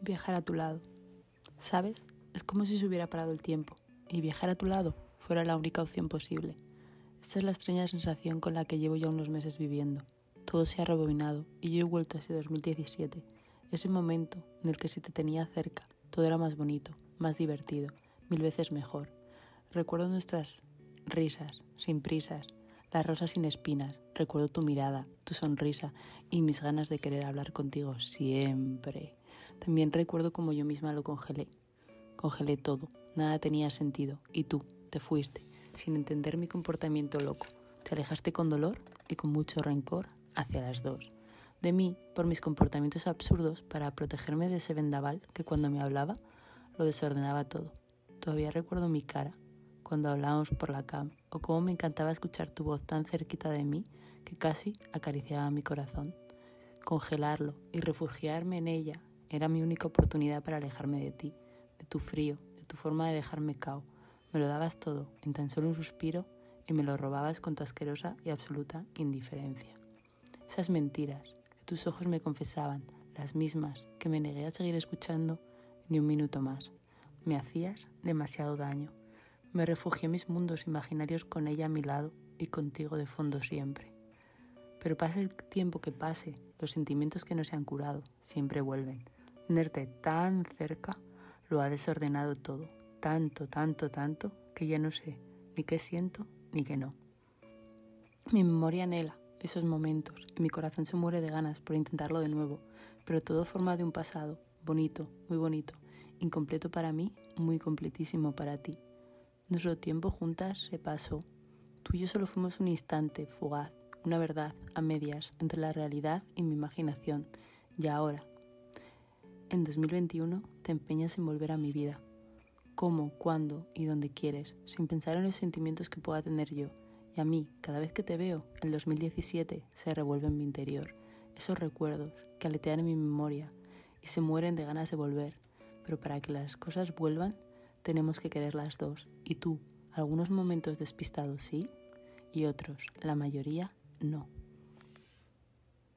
viajar a tu lado. ¿Sabes? Es como si se hubiera parado el tiempo y viajar a tu lado fuera la única opción posible. Esta es la extraña sensación con la que llevo ya unos meses viviendo. Todo se ha rebobinado y yo he vuelto a ese 2017, ese momento en el que si te tenía cerca, todo era más bonito, más divertido, mil veces mejor. Recuerdo nuestras risas, sin prisas, las rosas sin espinas, recuerdo tu mirada, tu sonrisa y mis ganas de querer hablar contigo siempre. También recuerdo como yo misma lo congelé. Congelé todo, nada tenía sentido y tú te fuiste, sin entender mi comportamiento loco. Te alejaste con dolor y con mucho rencor hacia las dos. De mí por mis comportamientos absurdos para protegerme de ese vendaval que cuando me hablaba lo desordenaba todo. Todavía recuerdo mi cara cuando hablábamos por la cam o cómo me encantaba escuchar tu voz tan cerquita de mí que casi acariciaba mi corazón. Congelarlo y refugiarme en ella era mi única oportunidad para alejarme de ti, de tu frío, de tu forma de dejarme cao. Me lo dabas todo en tan solo un suspiro y me lo robabas con tu asquerosa y absoluta indiferencia. Esas mentiras que tus ojos me confesaban, las mismas que me negué a seguir escuchando ni un minuto más. Me hacías demasiado daño. Me refugié en mis mundos imaginarios con ella a mi lado y contigo de fondo siempre. Pero pase el tiempo que pase, los sentimientos que no se han curado siempre vuelven. Tenerte tan cerca lo ha desordenado todo, tanto, tanto, tanto, que ya no sé ni qué siento ni qué no. Mi memoria anhela esos momentos y mi corazón se muere de ganas por intentarlo de nuevo, pero todo forma de un pasado, bonito, muy bonito, incompleto para mí, muy completísimo para ti. Nuestro tiempo juntas se pasó. Tú y yo solo fuimos un instante fugaz, una verdad a medias entre la realidad y mi imaginación. Y ahora, en 2021, te empeñas en volver a mi vida. ¿Cómo, cuándo y dónde quieres, sin pensar en los sentimientos que pueda tener yo? Y a mí, cada vez que te veo, el 2017 se revuelve en mi interior. Esos recuerdos que aletean en mi memoria y se mueren de ganas de volver. Pero para que las cosas vuelvan, tenemos que querer las dos. Y tú, algunos momentos despistados sí, y otros, la mayoría, no.